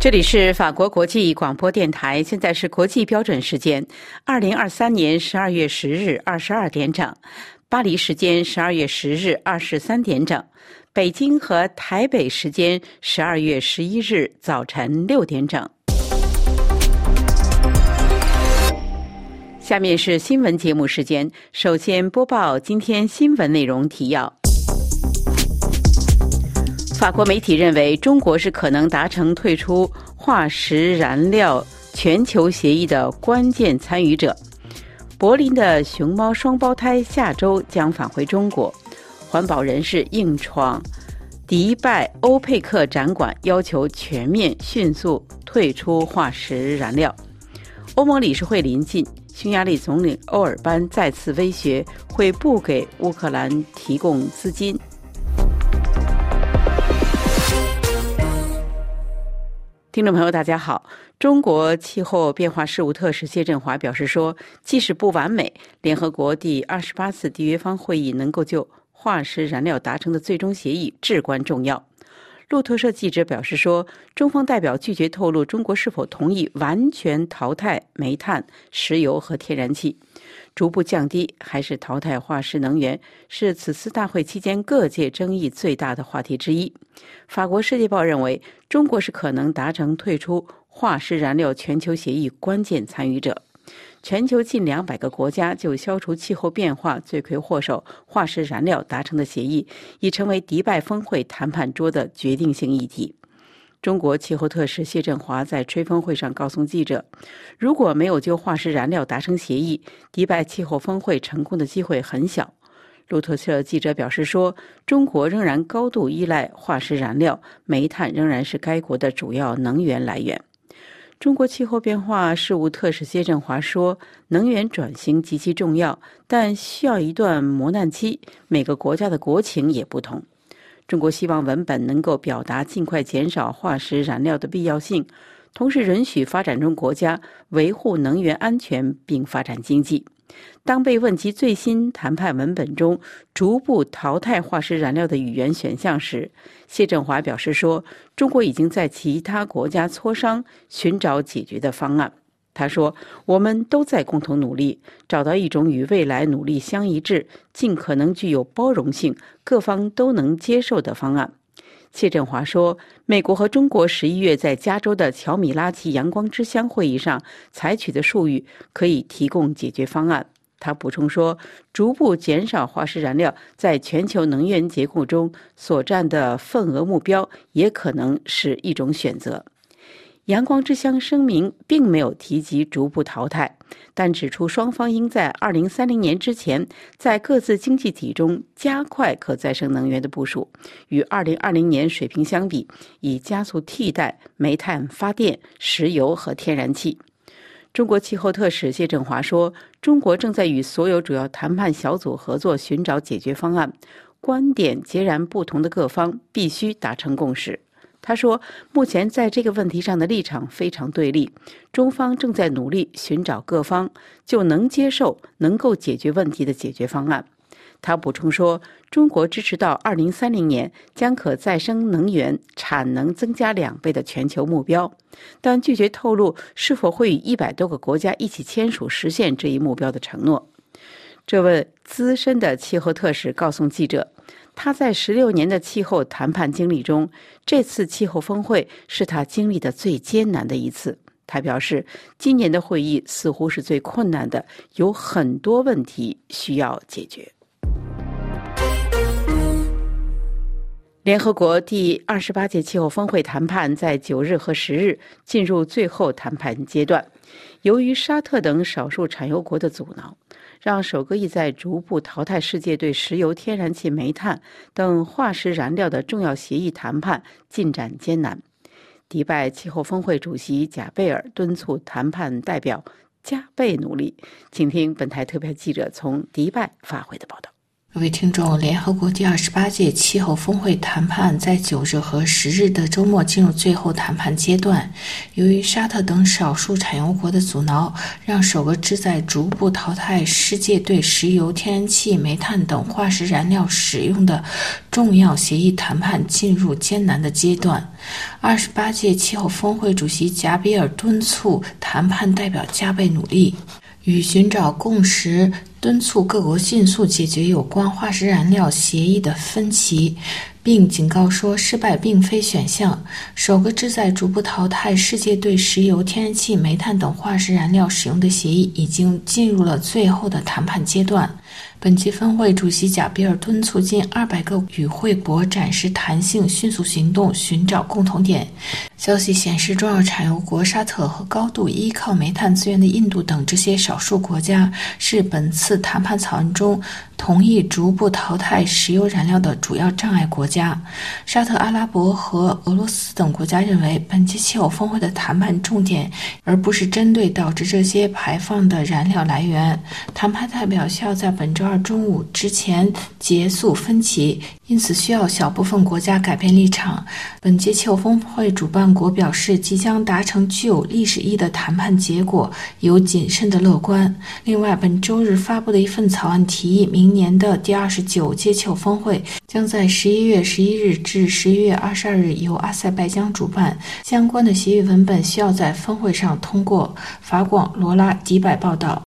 这里是法国国际广播电台，现在是国际标准时间，二零二三年十二月十日二十二点整，巴黎时间十二月十日二十三点整，北京和台北时间十二月十一日早晨六点整。下面是新闻节目时间，首先播报今天新闻内容提要。法国媒体认为，中国是可能达成退出化石燃料全球协议的关键参与者。柏林的熊猫双胞胎下周将返回中国。环保人士硬闯迪拜欧佩克展馆，要求全面迅速退出化石燃料。欧盟理事会临近，匈牙利总理欧尔班再次威胁会不给乌克兰提供资金。听众朋友，大家好。中国气候变化事务特使谢振华表示说，即使不完美，联合国第二十八次缔约方会议能够就化石燃料达成的最终协议至关重要。路透社记者表示说，中方代表拒绝透露中国是否同意完全淘汰煤炭、石油和天然气。逐步降低还是淘汰化石能源，是此次大会期间各界争议最大的话题之一。法国《世界报》认为，中国是可能达成退出化石燃料全球协议关键参与者。全球近两百个国家就消除气候变化罪魁祸首化石燃料达成的协议，已成为迪拜峰会谈判桌的决定性议题。中国气候特使谢振华在吹风会上告诉记者：“如果没有就化石燃料达成协议，迪拜气候峰会成功的机会很小。”路透社记者表示说：“中国仍然高度依赖化石燃料，煤炭仍然是该国的主要能源来源。”中国气候变化事务特使谢振华说：“能源转型极其重要，但需要一段磨难期。每个国家的国情也不同。”中国希望文本能够表达尽快减少化石燃料的必要性，同时允许发展中国家维护能源安全并发展经济。当被问及最新谈判文本中逐步淘汰化石燃料的语言选项时，谢振华表示说：“中国已经在其他国家磋商，寻找解决的方案。”他说：“我们都在共同努力，找到一种与未来努力相一致、尽可能具有包容性、各方都能接受的方案。”谢振华说：“美国和中国十一月在加州的乔米拉奇阳光之乡会议上采取的术语可以提供解决方案。”他补充说：“逐步减少化石燃料在全球能源结构中所占的份额目标，也可能是一种选择。”阳光之乡声明并没有提及逐步淘汰，但指出双方应在二零三零年之前，在各自经济体中加快可再生能源的部署，与二零二零年水平相比，以加速替代煤炭发电、石油和天然气。中国气候特使谢振华说：“中国正在与所有主要谈判小组合作，寻找解决方案。观点截然不同的各方必须达成共识。”他说：“目前在这个问题上的立场非常对立，中方正在努力寻找各方就能接受、能够解决问题的解决方案。”他补充说：“中国支持到2030年将可再生能源产能增加两倍的全球目标，但拒绝透露是否会与一百多个国家一起签署实现这一目标的承诺。”这位资深的气候特使告诉记者。他在十六年的气候谈判经历中，这次气候峰会是他经历的最艰难的一次。他表示，今年的会议似乎是最困难的，有很多问题需要解决。联合国第二十八届气候峰会谈判在九日和十日进入最后谈判阶段，由于沙特等少数产油国的阻挠。让首个意在逐步淘汰世界对石油、天然气、煤炭等化石燃料的重要协议谈判进展艰难。迪拜气候峰会主席贾贝尔敦促谈判代表加倍努力。请听本台特派记者从迪拜发回的报道。各位听众，联合国第二十八届气候峰会谈判在九日和十日的周末进入最后谈判阶段。由于沙特等少数产油国的阻挠，让首个旨在逐步淘汰世界对石油、天然气、煤炭等化石燃料使用的重要协议谈判进入艰难的阶段。二十八届气候峰会主席贾比尔敦促谈判代表加倍努力，与寻找共识。敦促各国迅速解决有关化石燃料协议的分歧，并警告说失败并非选项。首个旨在逐步淘汰世界对石油、天然气、煤炭等化石燃料使用的协议已经进入了最后的谈判阶段。本届峰会主席贾比尔敦促近二百个与会国展示弹性、迅速行动，寻找共同点。消息显示，重要产油国沙特和高度依靠煤炭资源的印度等这些少数国家是本次谈判草案中同意逐步淘汰石油燃料的主要障碍国家。沙特阿拉伯和俄罗斯等国家认为，本届气候峰会的谈判重点而不是针对导致这些排放的燃料来源。谈判代表需要在本周二中午之前结束分歧，因此需要小部分国家改变立场。本届气候峰会主办国表示，即将达成具有历史意义的谈判结果，有谨慎的乐观。另外，本周日发布的一份草案提议，明年的第二十九届气候峰会将在十一月十一日至十一月二十二日由阿塞拜疆主办。相关的协议文本需要在峰会上通过。法广罗拉迪拜报道。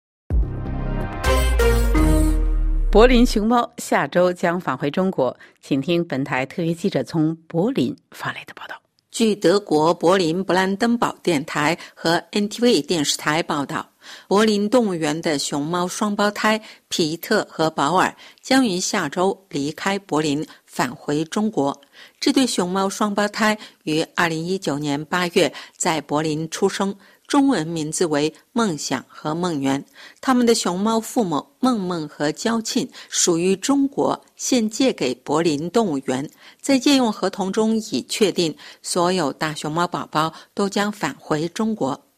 柏林熊猫下周将返回中国，请听本台特约记者从柏林发来的报道。据德国柏林勃兰登堡电台和 NTV 电视台报道，柏林动物园的熊猫双胞胎皮特和保尔将于下周离开柏林，返回中国。这对熊猫双胞胎于2019年8月在柏林出生。中文名字为梦想和梦圆，他们的熊猫父母梦梦和娇庆属于中国，现借给柏林动物园。在借用合同中已确定，所有大熊猫宝宝都将返回中国。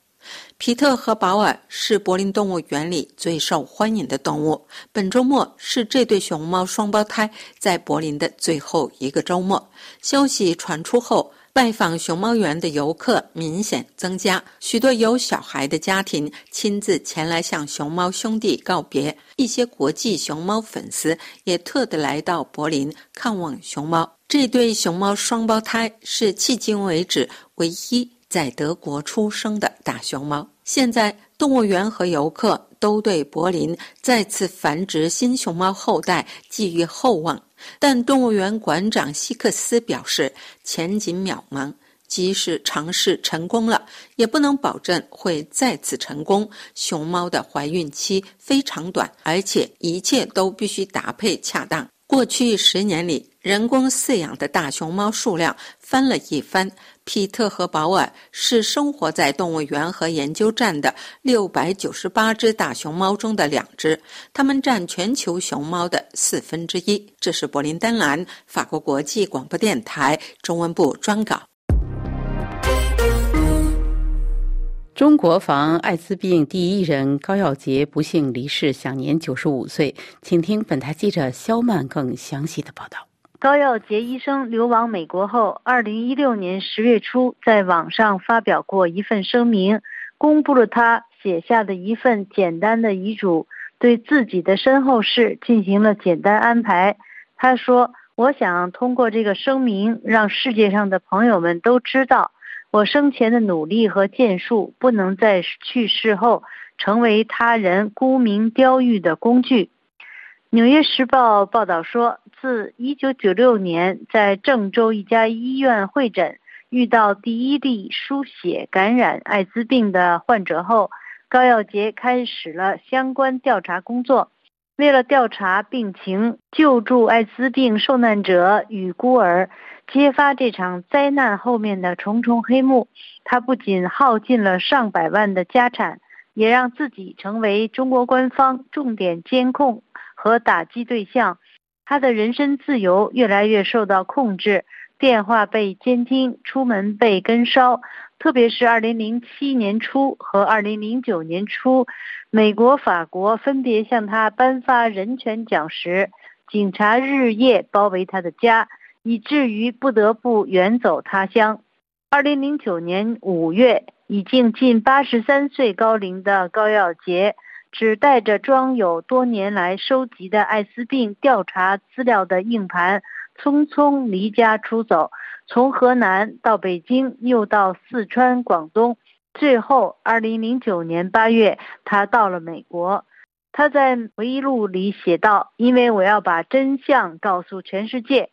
皮特和保尔是柏林动物园里最受欢迎的动物。本周末是这对熊猫双胞胎在柏林的最后一个周末。消息传出后。拜访熊猫园的游客明显增加，许多有小孩的家庭亲自前来向熊猫兄弟告别。一些国际熊猫粉丝也特地来到柏林看望熊猫。这对熊猫双胞胎是迄今为止唯一在德国出生的大熊猫。现在，动物园和游客都对柏林再次繁殖新熊猫后代寄予厚望。但动物园馆长希克斯表示，前景渺茫。即使尝试成功了，也不能保证会再次成功。熊猫的怀孕期非常短，而且一切都必须搭配恰当。过去十年里，人工饲养的大熊猫数量翻了一番。皮特和保尔是生活在动物园和研究站的六百九十八只大熊猫中的两只，它们占全球熊猫的四分之一。这是柏林丹兰法国国际广播电台中文部专稿。中国防艾滋病第一人高耀杰不幸离世，享年九十五岁。请听本台记者肖曼更详细的报道。高耀杰医生流亡美国后，二零一六年十月初在网上发表过一份声明，公布了他写下的一份简单的遗嘱，对自己的身后事进行了简单安排。他说：“我想通过这个声明，让世界上的朋友们都知道，我生前的努力和建树不能在去世后成为他人沽名钓誉的工具。”《纽约时报》报道说，自1996年在郑州一家医院会诊遇到第一例输血感染艾滋病的患者后，高耀杰开始了相关调查工作。为了调查病情、救助艾滋病受难者与孤儿、揭发这场灾难后面的重重黑幕，他不仅耗尽了上百万的家产，也让自己成为中国官方重点监控。和打击对象，他的人身自由越来越受到控制，电话被监听，出门被跟梢。特别是2007年初和2009年初，美国、法国分别向他颁发人权奖时，警察日夜包围他的家，以至于不得不远走他乡。二零零九年五月，已经近八十三岁高龄的高耀杰，只带着装有多年来收集的艾滋病调查资料的硬盘，匆匆离家出走，从河南到北京，又到四川、广东。最后，二零零九年八月，他到了美国。他在回忆录里写道：“因为我要把真相告诉全世界。”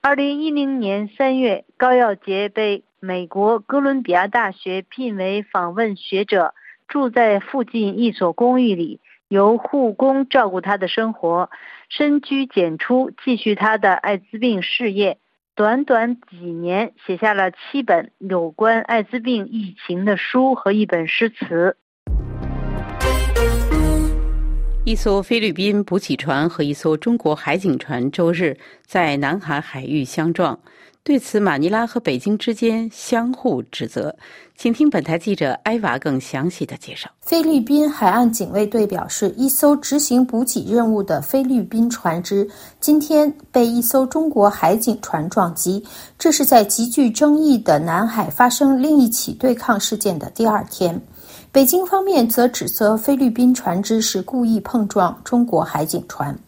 二零一零年三月，高耀杰被美国哥伦比亚大学聘为访问学者，住在附近一所公寓里，由护工照顾他的生活，深居简出，继续他的艾滋病事业。短短几年，写下了七本有关艾滋病疫情的书和一本诗词。一艘菲律宾补给船和一艘中国海警船周日在南海海域相撞。对此，马尼拉和北京之间相互指责。请听本台记者埃娃更详细的介绍。菲律宾海岸警卫队表示，一艘执行补给任务的菲律宾船只今天被一艘中国海警船撞击，这是在极具争议的南海发生另一起对抗事件的第二天。北京方面则指责菲律宾船只是故意碰撞中国海警船。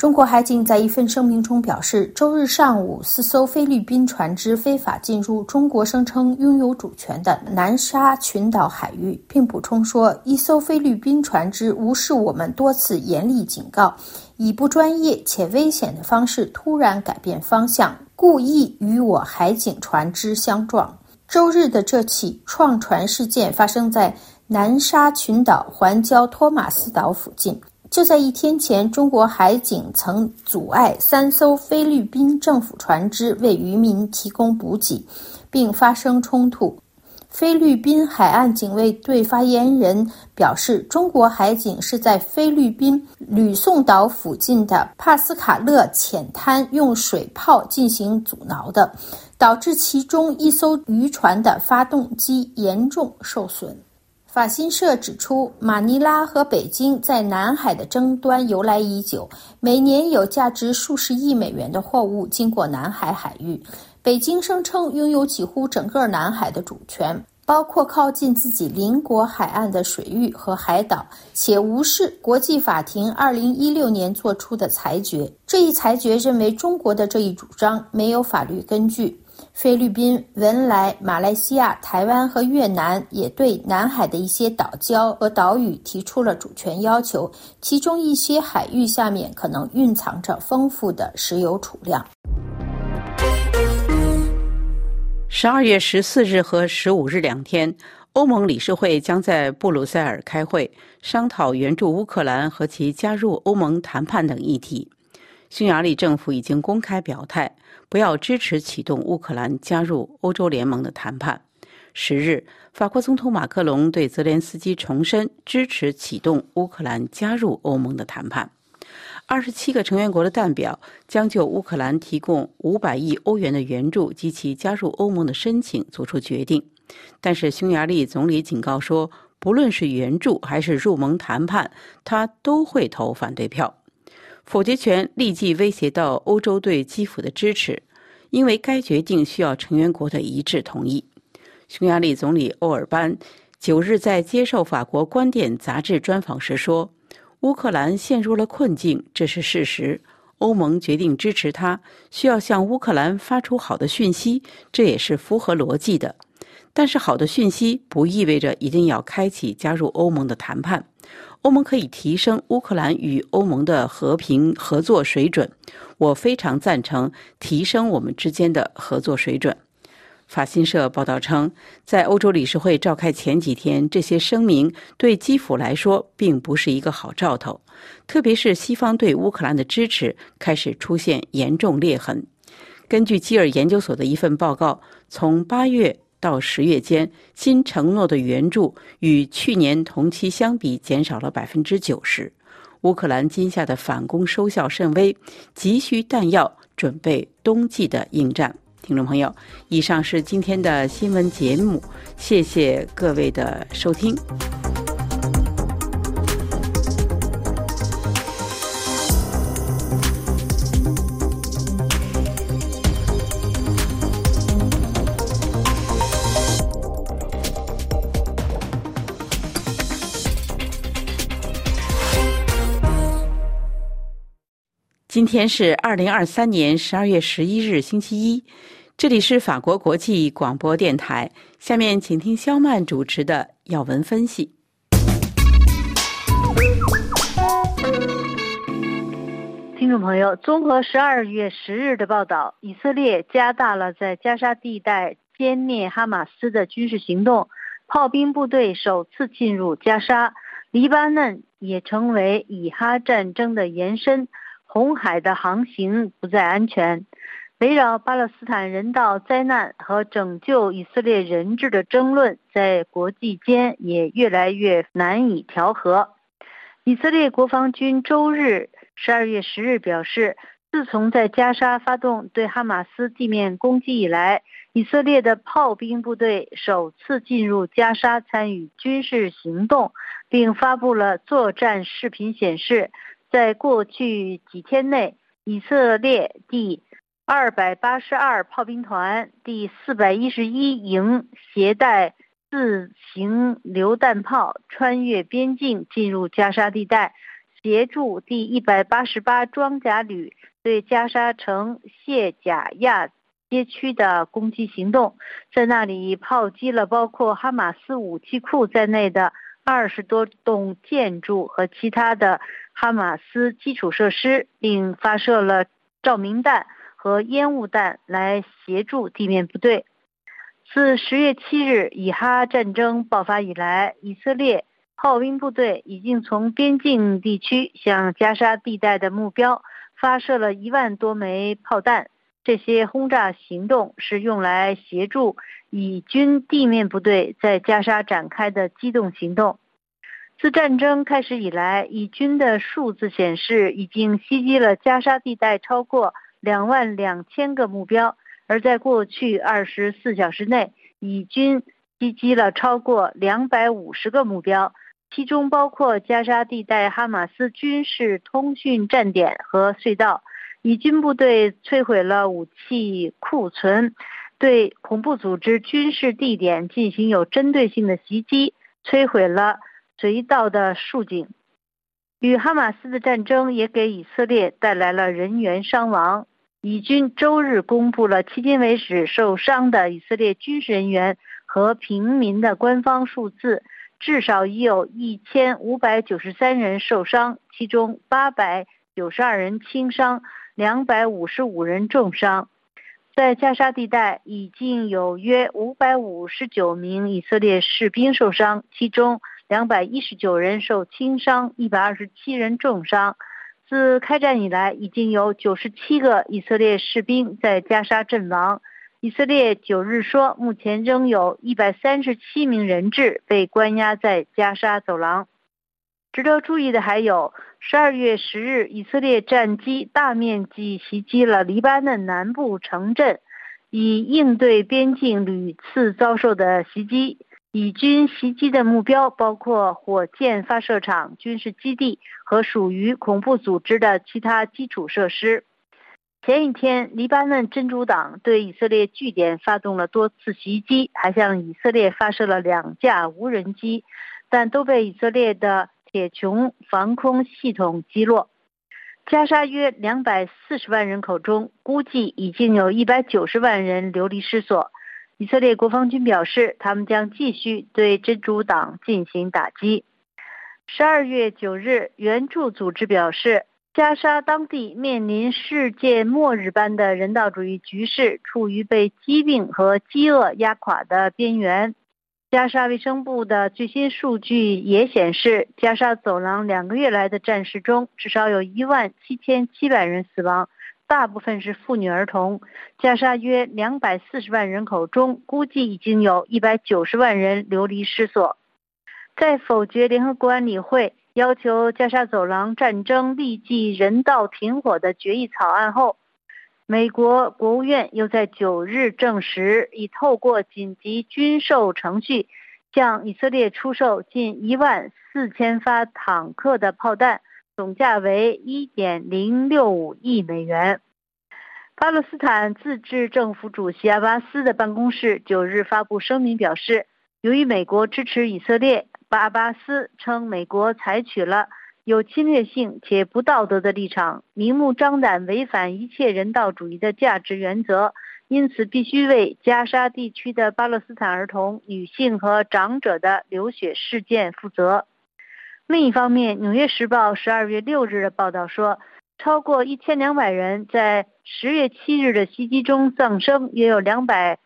中国海警在一份声明中表示，周日上午，四艘菲律宾船只非法进入中国声称拥有主权的南沙群岛海域，并补充说，一艘菲律宾船只无视我们多次严厉警告，以不专业且危险的方式突然改变方向，故意与我海警船只相撞。周日的这起撞船事件发生在南沙群岛环礁托马斯岛附近。就在一天前，中国海警曾阻碍三艘菲律宾政府船只为渔民提供补给，并发生冲突。菲律宾海岸警卫队发言人表示，中国海警是在菲律宾吕宋岛附近的帕斯卡勒浅滩用水炮进行阻挠的，导致其中一艘渔船的发动机严重受损。法新社指出，马尼拉和北京在南海的争端由来已久，每年有价值数十亿美元的货物经过南海海域。北京声称拥有几乎整个南海的主权，包括靠近自己邻国海岸的水域和海岛，且无视国际法庭2016年作出的裁决。这一裁决认为中国的这一主张没有法律根据。菲律宾、文莱、马来西亚、台湾和越南也对南海的一些岛礁和岛屿提出了主权要求，其中一些海域下面可能蕴藏着丰富的石油储量。十二月十四日和十五日两天，欧盟理事会将在布鲁塞尔开会，商讨援助乌克兰和其加入欧盟谈判等议题。匈牙利政府已经公开表态。不要支持启动乌克兰加入欧洲联盟的谈判。十日，法国总统马克龙对泽连斯基重申支持启动乌克兰加入欧盟的谈判。二十七个成员国的代表将就乌克兰提供五百亿欧元的援助及其加入欧盟的申请作出决定。但是，匈牙利总理警告说，不论是援助还是入盟谈判，他都会投反对票。否决权立即威胁到欧洲对基辅的支持，因为该决定需要成员国的一致同意。匈牙利总理欧尔班九日在接受法国《观点》杂志专访时说：“乌克兰陷入了困境，这是事实。欧盟决定支持他，需要向乌克兰发出好的讯息，这也是符合逻辑的。但是，好的讯息不意味着一定要开启加入欧盟的谈判。”欧盟可以提升乌克兰与欧盟的和平合作水准，我非常赞成提升我们之间的合作水准。法新社报道称，在欧洲理事会召开前几天，这些声明对基辅来说并不是一个好兆头，特别是西方对乌克兰的支持开始出现严重裂痕。根据基尔研究所的一份报告，从八月。到十月间，新承诺的援助与去年同期相比减少了百分之九十。乌克兰今夏的反攻收效甚微，急需弹药准备冬季的应战。听众朋友，以上是今天的新闻节目，谢谢各位的收听。今天是二零二三年十二月十一日，星期一。这里是法国国际广播电台。下面请听肖曼主持的要闻分析。听众朋友，综合十二月十日的报道，以色列加大了在加沙地带歼灭哈马斯的军事行动，炮兵部队首次进入加沙，黎巴嫩也成为以哈战争的延伸。红海的航行不再安全，围绕巴勒斯坦人道灾难和拯救以色列人质的争论在国际间也越来越难以调和。以色列国防军周日十二月十日表示，自从在加沙发动对哈马斯地面攻击以来，以色列的炮兵部队首次进入加沙参与军事行动，并发布了作战视频，显示。在过去几天内，以色列第二百八十二炮兵团第四百一十一营携带自行榴弹炮穿越边境进入加沙地带，协助第一百八十八装甲旅对加沙城谢贾亚街区的攻击行动，在那里炮击了包括哈马斯武器库在内的二十多栋建筑和其他的。哈马斯基础设施，并发射了照明弹和烟雾弹来协助地面部队。自十月七日以哈战争爆发以来，以色列炮兵部队已经从边境地区向加沙地带的目标发射了一万多枚炮弹。这些轰炸行动是用来协助以军地面部队在加沙展开的机动行动。自战争开始以来，以军的数字显示，已经袭击了加沙地带超过两万两千个目标。而在过去二十四小时内，以军袭击了超过两百五十个目标，其中包括加沙地带哈马斯军事通讯站点和隧道。以军部队摧毁了武器库存，对恐怖组织军事地点进行有针对性的袭击，摧毁了。隧道的竖井，与哈马斯的战争也给以色列带来了人员伤亡。以军周日公布了迄今为止受伤的以色列军事人员和平民的官方数字，至少已有一千五百九十三人受伤，其中八百九十二人轻伤，两百五十五人重伤。在加沙地带，已经有约五百五十九名以色列士兵受伤，其中。两百一十九人受轻伤，一百二十七人重伤。自开战以来，已经有九十七个以色列士兵在加沙阵亡。以色列九日说，目前仍有一百三十七名人质被关押在加沙走廊。值得注意的还有，十二月十日，以色列战机大面积袭击了黎巴嫩南部城镇，以应对边境屡次遭受的袭击。以军袭击的目标包括火箭发射场、军事基地和属于恐怖组织的其他基础设施。前一天，黎巴嫩真主党对以色列据点发动了多次袭击，还向以色列发射了两架无人机，但都被以色列的铁穹防空系统击落。加沙约两百四十万人口中，估计已经有一百九十万人流离失所。以色列国防军表示，他们将继续对真主党进行打击。十二月九日，援助组织表示，加沙当地面临世界末日般的人道主义局势，处于被疾病和饥饿压垮的边缘。加沙卫生部的最新数据也显示，加沙走廊两个月来的战事中，至少有一万七千七百人死亡。大部分是妇女儿童。加沙约两百四十万人口中，估计已经有一百九十万人流离失所。在否决联合国安理会要求加沙走廊战争立即人道停火的决议草案后，美国国务院又在九日证实，已透过紧急军售程序向以色列出售近一万四千发坦克的炮弹。总价为一点零六五亿美元。巴勒斯坦自治政府主席阿巴斯的办公室九日发布声明表示，由于美国支持以色列，巴阿巴斯称美国采取了有侵略性且不道德的立场，明目张胆违反一切人道主义的价值原则，因此必须为加沙地区的巴勒斯坦儿童、女性和长者的流血事件负责。另一方面，《纽约时报》十二月六日的报道说，超过一千两百人在十月七日的袭击中丧生，约有两百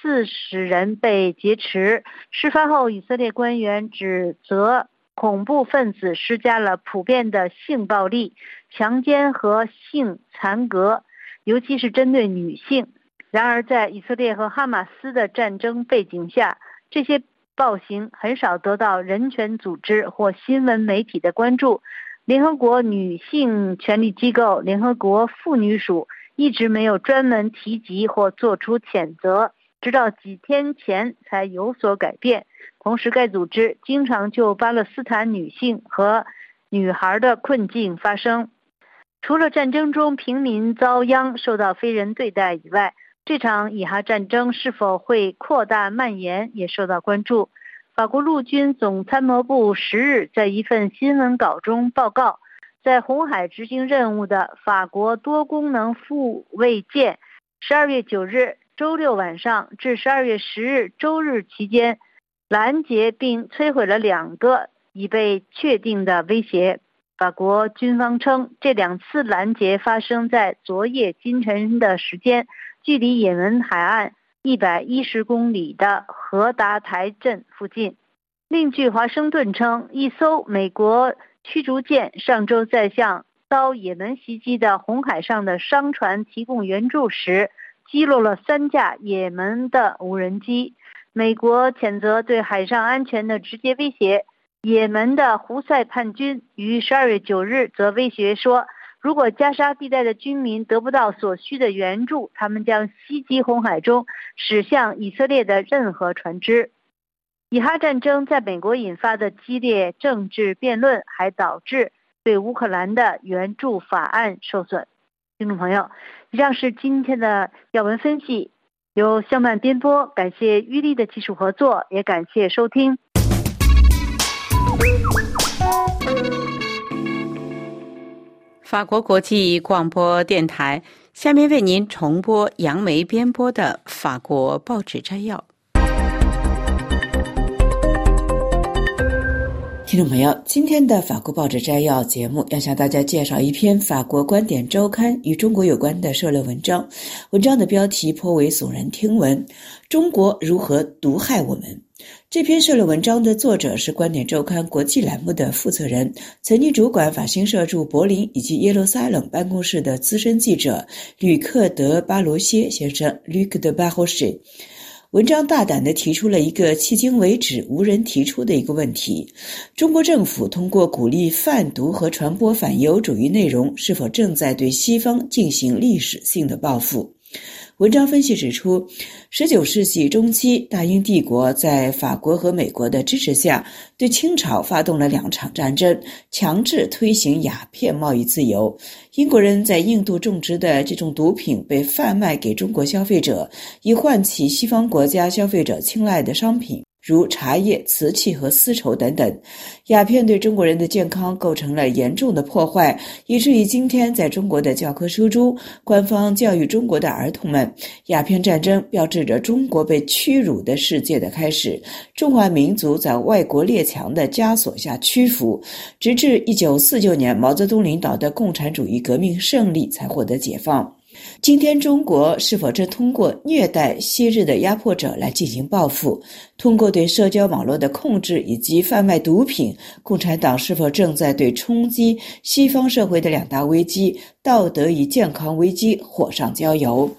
四十人被劫持。事发后，以色列官员指责。恐怖分子施加了普遍的性暴力、强奸和性残格，尤其是针对女性。然而，在以色列和哈马斯的战争背景下，这些暴行很少得到人权组织或新闻媒体的关注。联合国女性权利机构联合国妇女署一直没有专门提及或做出谴责，直到几天前才有所改变。同时，该组织经常就巴勒斯坦女性和女孩的困境发声。除了战争中平民遭殃、受到非人对待以外，这场以哈战争是否会扩大蔓延也受到关注。法国陆军总参谋部十日在一份新闻稿中报告，在红海执行任务的法国多功能护卫舰，十二月九日周六晚上至十二月十日周日期间。拦截并摧毁了两个已被确定的威胁。法国军方称，这两次拦截发生在昨夜今晨的时间，距离也门海岸一百一十公里的荷达台镇附近。另据华盛顿称，一艘美国驱逐舰上周在向遭也门袭击的红海上的商船提供援助时，击落了三架也门的无人机。美国谴责对海上安全的直接威胁。也门的胡塞叛军于十二月九日则威胁说，如果加沙地带的居民得不到所需的援助，他们将袭击红海中驶向以色列的任何船只。以哈战争在美国引发的激烈政治辩论，还导致对乌克兰的援助法案受损。听众朋友，以上是今天的要闻分析。由相伴编播，感谢玉丽的技术合作，也感谢收听。法国国际广播电台下面为您重播杨梅编播的法国报纸摘要。听众朋友，今天的法国报纸摘要节目要向大家介绍一篇法国观点周刊与中国有关的社论文章。文章的标题颇为耸人听闻：“中国如何毒害我们？”这篇社论文章的作者是观点周刊国际栏目的负责人，曾经主管法新社驻柏林以及耶路撒冷办公室的资深记者吕克德巴罗歇先生 （Luc de b a r o c h 文章大胆地提出了一个迄今为止无人提出的一个问题：中国政府通过鼓励贩毒和传播反犹主义内容，是否正在对西方进行历史性的报复？文章分析指出，十九世纪中期，大英帝国在法国和美国的支持下，对清朝发动了两场战争，强制推行鸦片贸易自由。英国人在印度种植的这种毒品被贩卖给中国消费者，以唤起西方国家消费者青睐的商品。如茶叶、瓷器和丝绸等等，鸦片对中国人的健康构成了严重的破坏，以至于今天在中国的教科书中，官方教育中国的儿童们，鸦片战争标志着中国被屈辱的世界的开始，中华民族在外国列强的枷锁下屈服，直至一九四九年毛泽东领导的共产主义革命胜利才获得解放。今天，中国是否正通过虐待昔日的压迫者来进行报复？通过对社交网络的控制以及贩卖毒品，共产党是否正在对冲击西方社会的两大危机——道德与健康危机——火上浇油？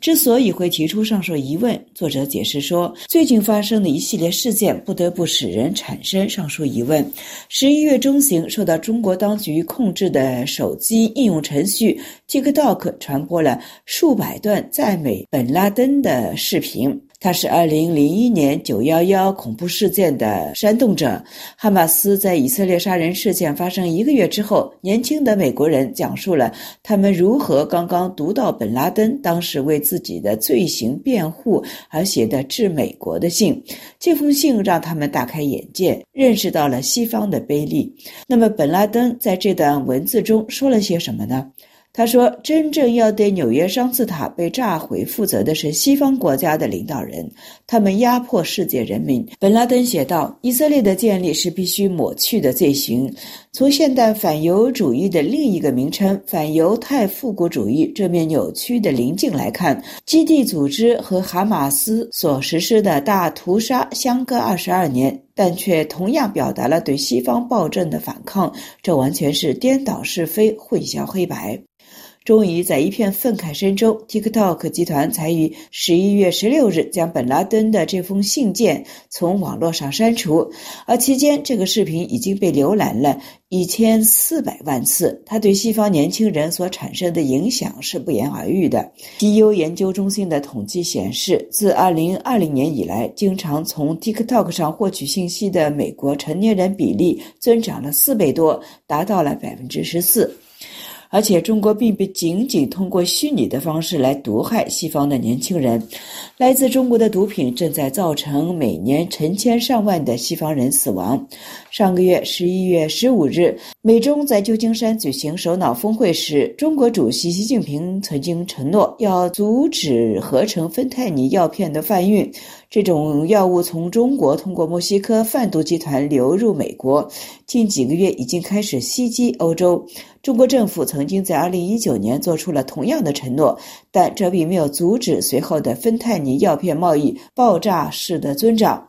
之所以会提出上述疑问，作者解释说，最近发生的一系列事件不得不使人产生上述疑问。十一月中旬，受到中国当局控制的手机应用程序 TikTok 传播了数百段赞美本拉登的视频。他是二零零一年九幺幺恐怖事件的煽动者。哈马斯在以色列杀人事件发生一个月之后，年轻的美国人讲述了他们如何刚刚读到本拉登当时为自己的罪行辩护而写的致美国的信。这封信让他们大开眼界，认识到了西方的卑劣。那么，本拉登在这段文字中说了些什么呢？他说：“真正要对纽约双子塔被炸毁负责的是西方国家的领导人，他们压迫世界人民。”本拉登写道：“以色列的建立是必须抹去的罪行。从现代反犹主义的另一个名称——反犹太复国主义这面扭曲的棱镜来看，基地组织和哈马斯所实施的大屠杀相隔二十二年，但却同样表达了对西方暴政的反抗。这完全是颠倒是非、混淆黑白。”终于在一片愤慨声中，TikTok 集团才于十一月十六日将本拉登的这封信件从网络上删除，而期间这个视频已经被浏览了一千四百万次。它对西方年轻人所产生的影响是不言而喻的。TU 研究中心的统计显示，自二零二零年以来，经常从 TikTok 上获取信息的美国成年人比例增长了四倍多，达到了百分之十四。而且，中国并不仅仅通过虚拟的方式来毒害西方的年轻人。来自中国的毒品正在造成每年成千上万的西方人死亡。上个月十一月十五日，美中在旧金山举行首脑峰会时，中国主席习近平曾经承诺要阻止合成芬太尼药片的贩运。这种药物从中国通过墨西哥贩毒集团流入美国，近几个月已经开始袭击欧洲。中国政府曾经在二零一九年做出了同样的承诺，但这并没有阻止随后的芬太尼药片贸易爆炸式的增长。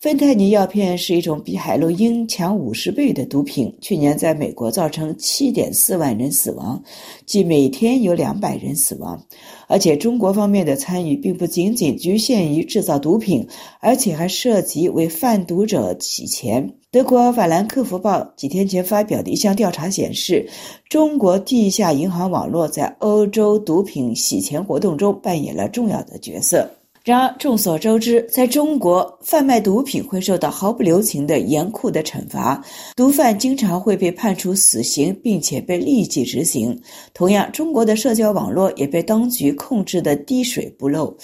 芬太尼药片是一种比海洛因强五十倍的毒品，去年在美国造成七点四万人死亡，即每天有两百人死亡。而且中国方面的参与并不仅仅局限于制造毒品，而且还涉及为贩毒者洗钱。德国《法兰克福报》几天前发表的一项调查显示，中国地下银行网络在欧洲毒品洗钱活动中扮演了重要的角色。然而，众所周知，在中国，贩卖毒品会受到毫不留情的严酷的惩罚，毒贩经常会被判处死刑，并且被立即执行。同样，中国的社交网络也被当局控制的滴水不漏。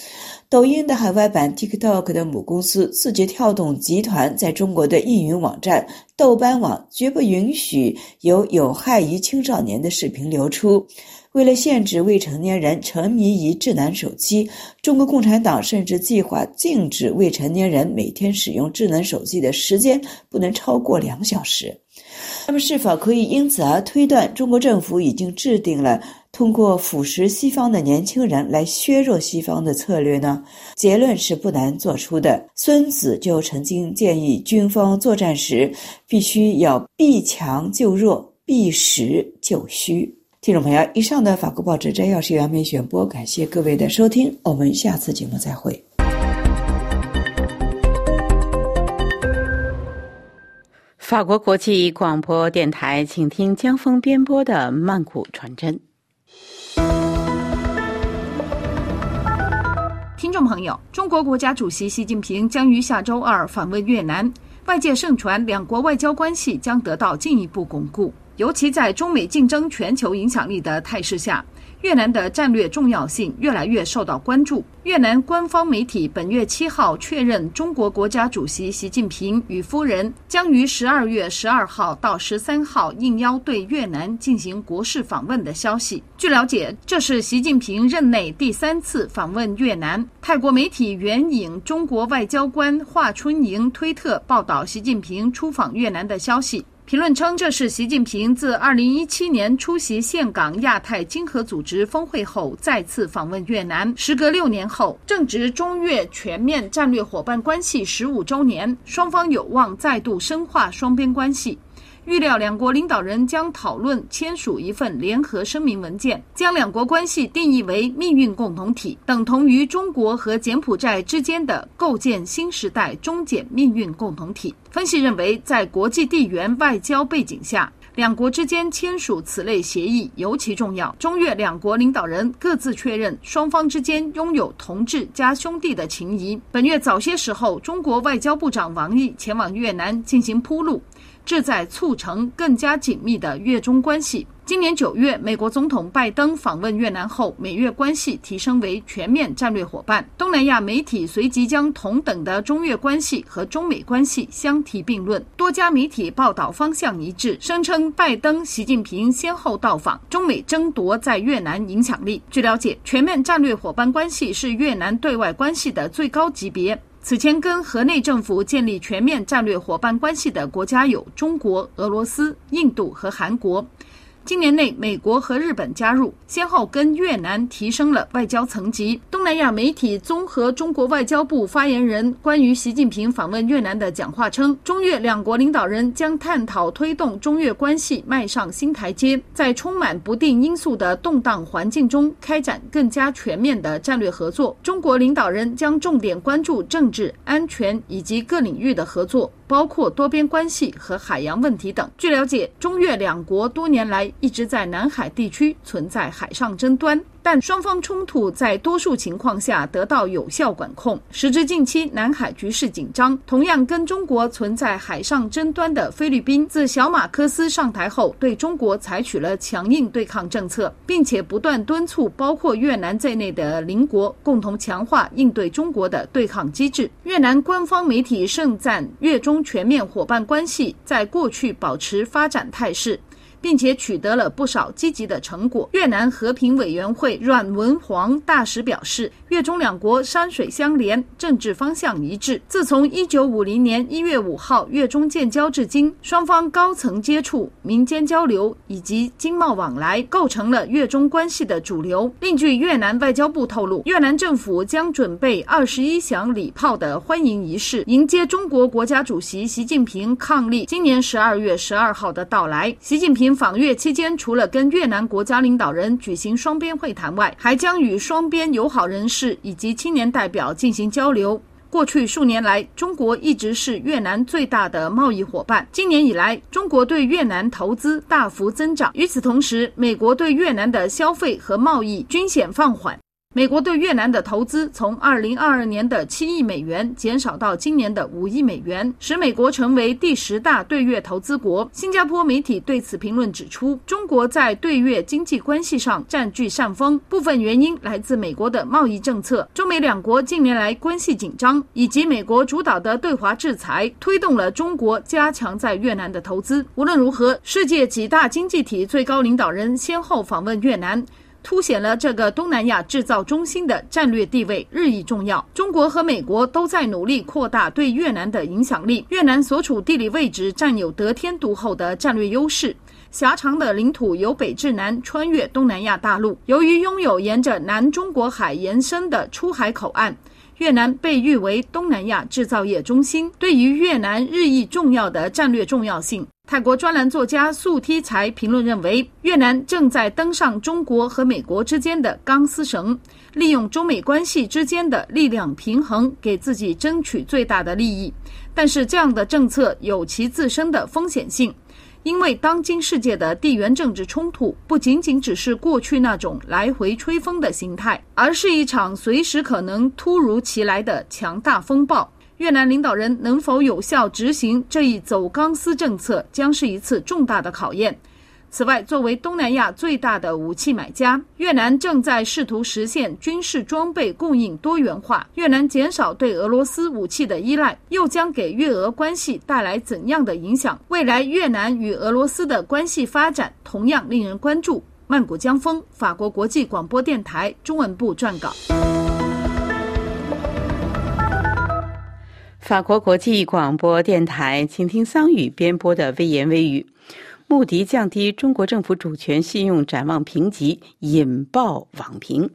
抖音的海外版 TikTok 的母公司字节跳动集团在中国的应云网站豆瓣网绝不允许有有害于青少年的视频流出。为了限制未成年人沉迷于智能手机，中国共产党甚至计划禁止未成年人每天使用智能手机的时间不能超过两小时。那么，是否可以因此而推断中国政府已经制定了通过腐蚀西方的年轻人来削弱西方的策略呢？结论是不难做出的。孙子就曾经建议军方作战时必须要避强就弱，避实就虚。听众朋友，以上的法国报纸摘要是由杨梅选播，感谢各位的收听，我们下次节目再会。法国国际广播电台，请听江峰编播的《曼谷传真》。听众朋友，中国国家主席习近平将于下周二访问越南，外界盛传两国外交关系将得到进一步巩固。尤其在中美竞争全球影响力的态势下，越南的战略重要性越来越受到关注。越南官方媒体本月七号确认，中国国家主席习近平与夫人将于十二月十二号到十三号应邀对越南进行国事访问的消息。据了解，这是习近平任内第三次访问越南。泰国媒体援引中国外交官华春莹推特报道习近平出访越南的消息。评论称，这是习近平自2017年出席岘港亚太经合组织峰会后再次访问越南。时隔六年后，正值中越全面战略伙伴关系十五周年，双方有望再度深化双边关系。预料两国领导人将讨论签署一份联合声明文件，将两国关系定义为命运共同体，等同于中国和柬埔寨之间的构建新时代中柬命运共同体。分析认为，在国际地缘外交背景下，两国之间签署此类协议尤其重要。中越两国领导人各自确认，双方之间拥有同志加兄弟的情谊。本月早些时候，中国外交部长王毅前往越南进行铺路。志在促成更加紧密的越中关系。今年九月，美国总统拜登访问越南后，美越关系提升为全面战略伙伴。东南亚媒体随即将同等的中越关系和中美关系相提并论。多家媒体报道方向一致，声称拜登、习近平先后到访，中美争夺在越南影响力。据了解，全面战略伙伴关系是越南对外关系的最高级别。此前跟河内政府建立全面战略伙伴关系的国家有中国、俄罗斯、印度和韩国。今年内，美国和日本加入，先后跟越南提升了外交层级。东南亚媒体综合中国外交部发言人关于习近平访问越南的讲话称，中越两国领导人将探讨推动中越关系迈上新台阶，在充满不定因素的动荡环境中开展更加全面的战略合作。中国领导人将重点关注政治、安全以及各领域的合作。包括多边关系和海洋问题等。据了解，中越两国多年来一直在南海地区存在海上争端。但双方冲突在多数情况下得到有效管控。时至近期，南海局势紧张。同样跟中国存在海上争端的菲律宾，自小马科斯上台后，对中国采取了强硬对抗政策，并且不断敦促包括越南在内的邻国共同强化应对中国的对抗机制。越南官方媒体盛赞越中全面伙伴关系在过去保持发展态势。并且取得了不少积极的成果。越南和平委员会阮文煌大使表示，越中两国山水相连，政治方向一致。自从一九五零年一月五号越中建交至今，双方高层接触、民间交流以及经贸往来，构成了越中关系的主流。另据越南外交部透露，越南政府将准备二十一响礼炮的欢迎仪式，迎接中国国家主席习近平伉俪今年十二月十二号的到来。习近平。访越期间，除了跟越南国家领导人举行双边会谈外，还将与双边友好人士以及青年代表进行交流。过去数年来，中国一直是越南最大的贸易伙伴。今年以来，中国对越南投资大幅增长。与此同时，美国对越南的消费和贸易均显放缓。美国对越南的投资从二零二二年的七亿美元减少到今年的五亿美元，使美国成为第十大对越投资国。新加坡媒体对此评论指出，中国在对越经济关系上占据上风，部分原因来自美国的贸易政策。中美两国近年来关系紧张，以及美国主导的对华制裁，推动了中国加强在越南的投资。无论如何，世界几大经济体最高领导人先后访问越南。凸显了这个东南亚制造中心的战略地位日益重要。中国和美国都在努力扩大对越南的影响力。越南所处地理位置占有得天独厚的战略优势，狭长的领土由北至南穿越东南亚大陆。由于拥有沿着南中国海延伸的出海口岸，越南被誉为东南亚制造业中心。对于越南日益重要的战略重要性。泰国专栏作家素梯才评论认为，越南正在登上中国和美国之间的钢丝绳，利用中美关系之间的力量平衡，给自己争取最大的利益。但是，这样的政策有其自身的风险性，因为当今世界的地缘政治冲突不仅仅只是过去那种来回吹风的形态，而是一场随时可能突如其来的强大风暴。越南领导人能否有效执行这一走钢丝政策，将是一次重大的考验。此外，作为东南亚最大的武器买家，越南正在试图实现军事装备供应多元化。越南减少对俄罗斯武器的依赖，又将给越俄关系带来怎样的影响？未来越南与俄罗斯的关系发展同样令人关注。曼谷江峰，法国国际广播电台中文部撰稿。法国国际广播电台，请听桑宇编播的微言微语。穆迪降低中国政府主权信用展望评级，引爆网评。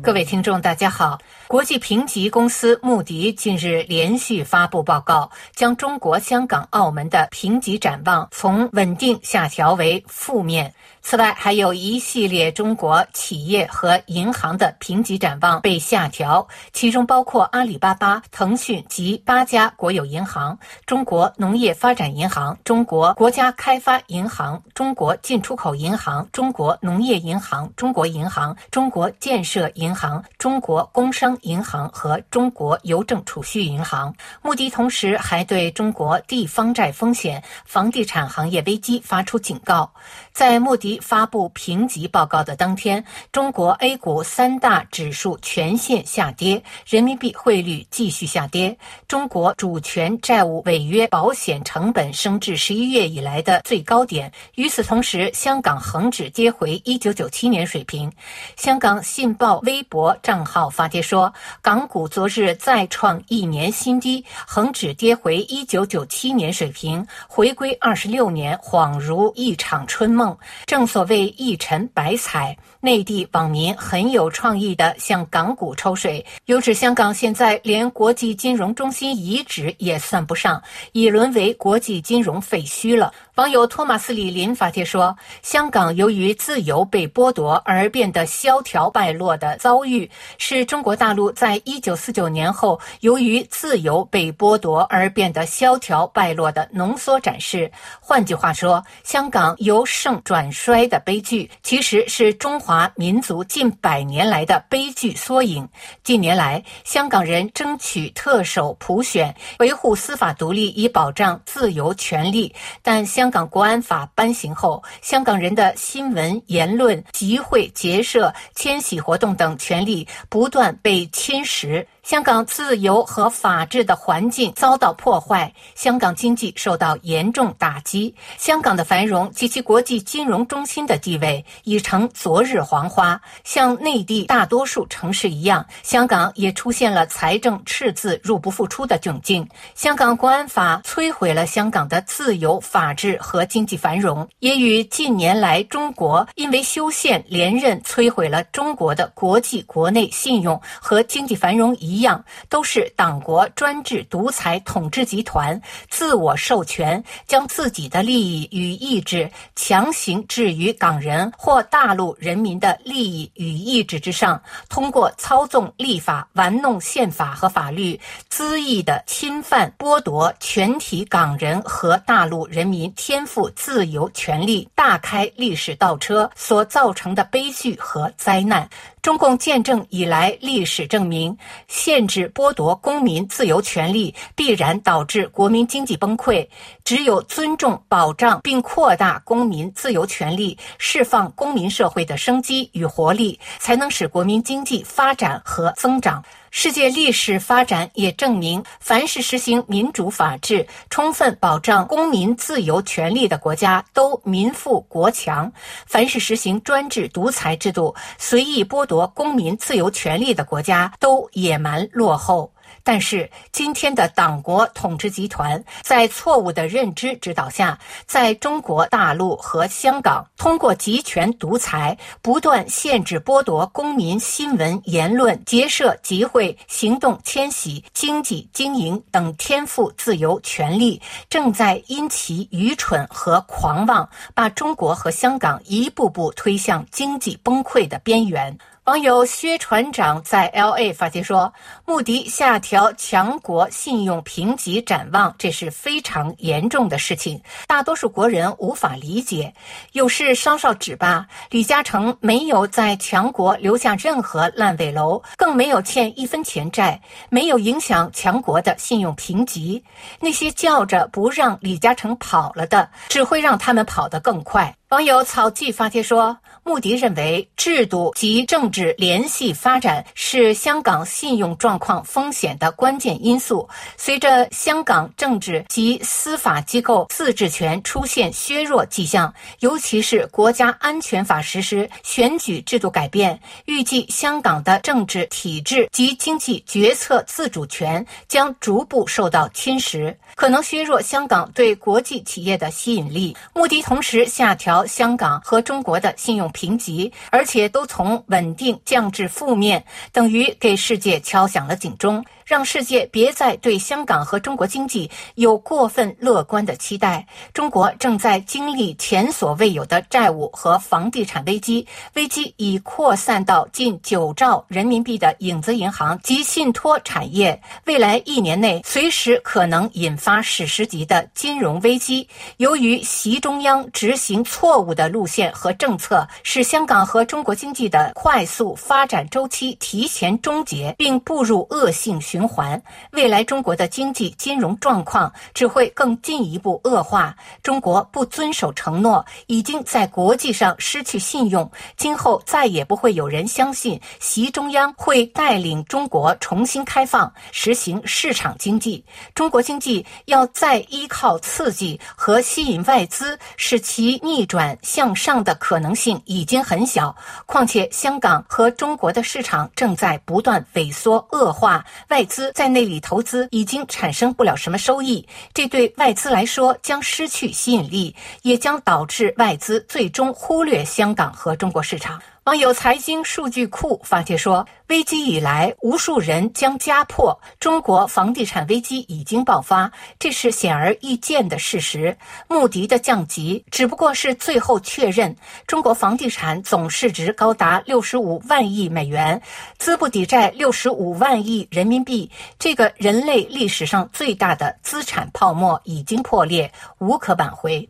各位听众，大家好。国际评级公司穆迪近日连续发布报告，将中国香港、澳门的评级展望从稳定下调为负面。此外，还有一系列中国企业和银行的评级展望被下调，其中包括阿里巴巴、腾讯及八家国有银行、中国农业发展银行、中国国家开发银行、中国进出口银行、中国农业银行、中国银行、中国建设银行、中国工商银行和中国邮政储蓄银行。穆迪同时还对中国地方债风险、房地产行业危机发出警告。在穆迪发布评级报告的当天，中国 A 股三大指数全线下跌，人民币汇率继续下跌，中国主权债务违约保险成本升至十一月以来的最高点。与此同时，香港恒指跌回一九九七年水平。香港信报微博账号发帖说，港股昨日再创一年新低，恒指跌回一九九七年水平，回归二十六年恍如一场春梦。正正所谓一尘百彩，内地网民很有创意的向港股抽水，有指香港现在连国际金融中心遗址也算不上，已沦为国际金融废墟了。网友托马斯·李林发帖说：“香港由于自由被剥夺而变得萧条败落的遭遇，是中国大陆在一九四九年后由于自由被剥夺而变得萧条败落的浓缩展示。换句话说，香港由盛转衰的悲剧，其实是中华民族近百年来的悲剧缩影。近年来，香港人争取特首普选，维护司法独立，以保障自由权利，但香。”香港国安法颁行后，香港人的新闻、言论、集会、结社、迁徙活动等权利不断被侵蚀。香港自由和法治的环境遭到破坏，香港经济受到严重打击，香港的繁荣及其国际金融中心的地位已成昨日黄花。像内地大多数城市一样，香港也出现了财政赤字、入不敷出的窘境。香港国安法摧毁了香港的自由、法治和经济繁荣，也与近年来中国因为修宪连任摧毁了中国的国际、国内信用和经济繁荣一。一样都是党国专制独裁统治集团自我授权，将自己的利益与意志强行置于港人或大陆人民的利益与意志之上，通过操纵立法、玩弄宪法和法律，恣意的侵犯、剥夺全体港人和大陆人民天赋自由权利，大开历史倒车所造成的悲剧和灾难。中共建政以来，历史证明，限制剥夺公民自由权利必然导致国民经济崩溃。只有尊重、保障并扩大公民自由权利，释放公民社会的生机与活力，才能使国民经济发展和增长。世界历史发展也证明，凡是实行民主法治、充分保障公民自由权利的国家，都民富国强；凡是实行专制独裁制度、随意剥夺公民自由权利的国家，都野蛮落后。但是，今天的党国统治集团在错误的认知指导下，在中国大陆和香港，通过集权独裁，不断限制剥夺公民新闻、言论、结社、集会、行动、迁徙、经济经营等天赋自由权利，正在因其愚蠢和狂妄，把中国和香港一步步推向经济崩溃的边缘。网友薛船长在 L A 发帖说：“穆迪下调强国信用评级展望，这是非常严重的事情，大多数国人无法理解。有事稍稍指吧，李嘉诚没有在强国留下任何烂尾楼，更没有欠一分钱债，没有影响强国的信用评级。那些叫着不让李嘉诚跑了的，只会让他们跑得更快。”网友草记发帖说。穆迪认为，制度及政治联系发展是香港信用状况风险的关键因素。随着香港政治及司法机构自治权出现削弱迹象，尤其是国家安全法实施、选举制度改变，预计香港的政治体制及经济决策自主权将逐步受到侵蚀，可能削弱香港对国际企业的吸引力。穆迪同时下调。香港和中国的信用评级，而且都从稳定降至负面，等于给世界敲响了警钟。让世界别再对香港和中国经济有过分乐观的期待。中国正在经历前所未有的债务和房地产危机，危机已扩散到近九兆人民币的影子银行及信托产业。未来一年内，随时可能引发史诗级的金融危机。由于习中央执行错误的路线和政策，使香港和中国经济的快速发展周期提前终结，并步入恶性循。循环，未来中国的经济金融状况只会更进一步恶化。中国不遵守承诺，已经在国际上失去信用，今后再也不会有人相信习中央会带领中国重新开放，实行市场经济。中国经济要再依靠刺激和吸引外资，使其逆转向上的可能性已经很小。况且，香港和中国的市场正在不断萎缩恶化，外。资在那里投资已经产生不了什么收益，这对外资来说将失去吸引力，也将导致外资最终忽略香港和中国市场。网友财经数据库发帖说，危机以来，无数人将家破，中国房地产危机已经爆发，这是显而易见的事实。穆迪的降级只不过是最后确认，中国房地产总市值高达六十五万亿美元，资不抵债六十五万亿人民币，这个人类历史上最大的资产泡沫已经破裂，无可挽回。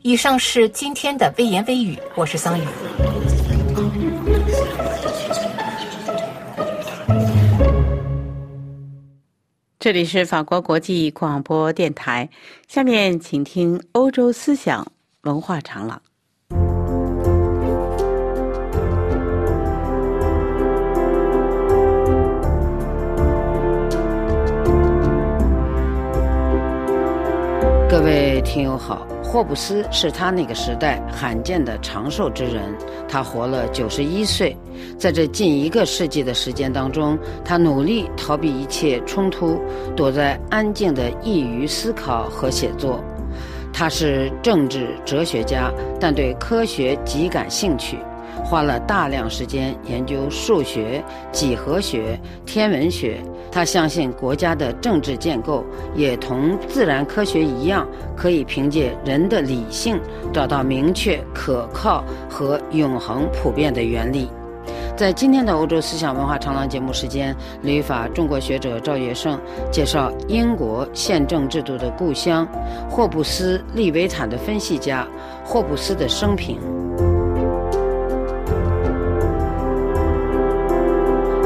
以上是今天的微言微语，我是桑宇。这里是法国国际广播电台，下面请听欧洲思想文化长廊。各位听友好。霍布斯是他那个时代罕见的长寿之人，他活了九十一岁。在这近一个世纪的时间当中，他努力逃避一切冲突，躲在安静的易于思考和写作。他是政治哲学家，但对科学极感兴趣。花了大量时间研究数学、几何学、天文学。他相信国家的政治建构也同自然科学一样，可以凭借人的理性找到明确、可靠和永恒、普遍的原理。在今天的欧洲思想文化长廊节目时间，旅法中国学者赵月胜介绍英国宪政制度的故乡——霍布斯利维坦的分析家霍布斯的生平。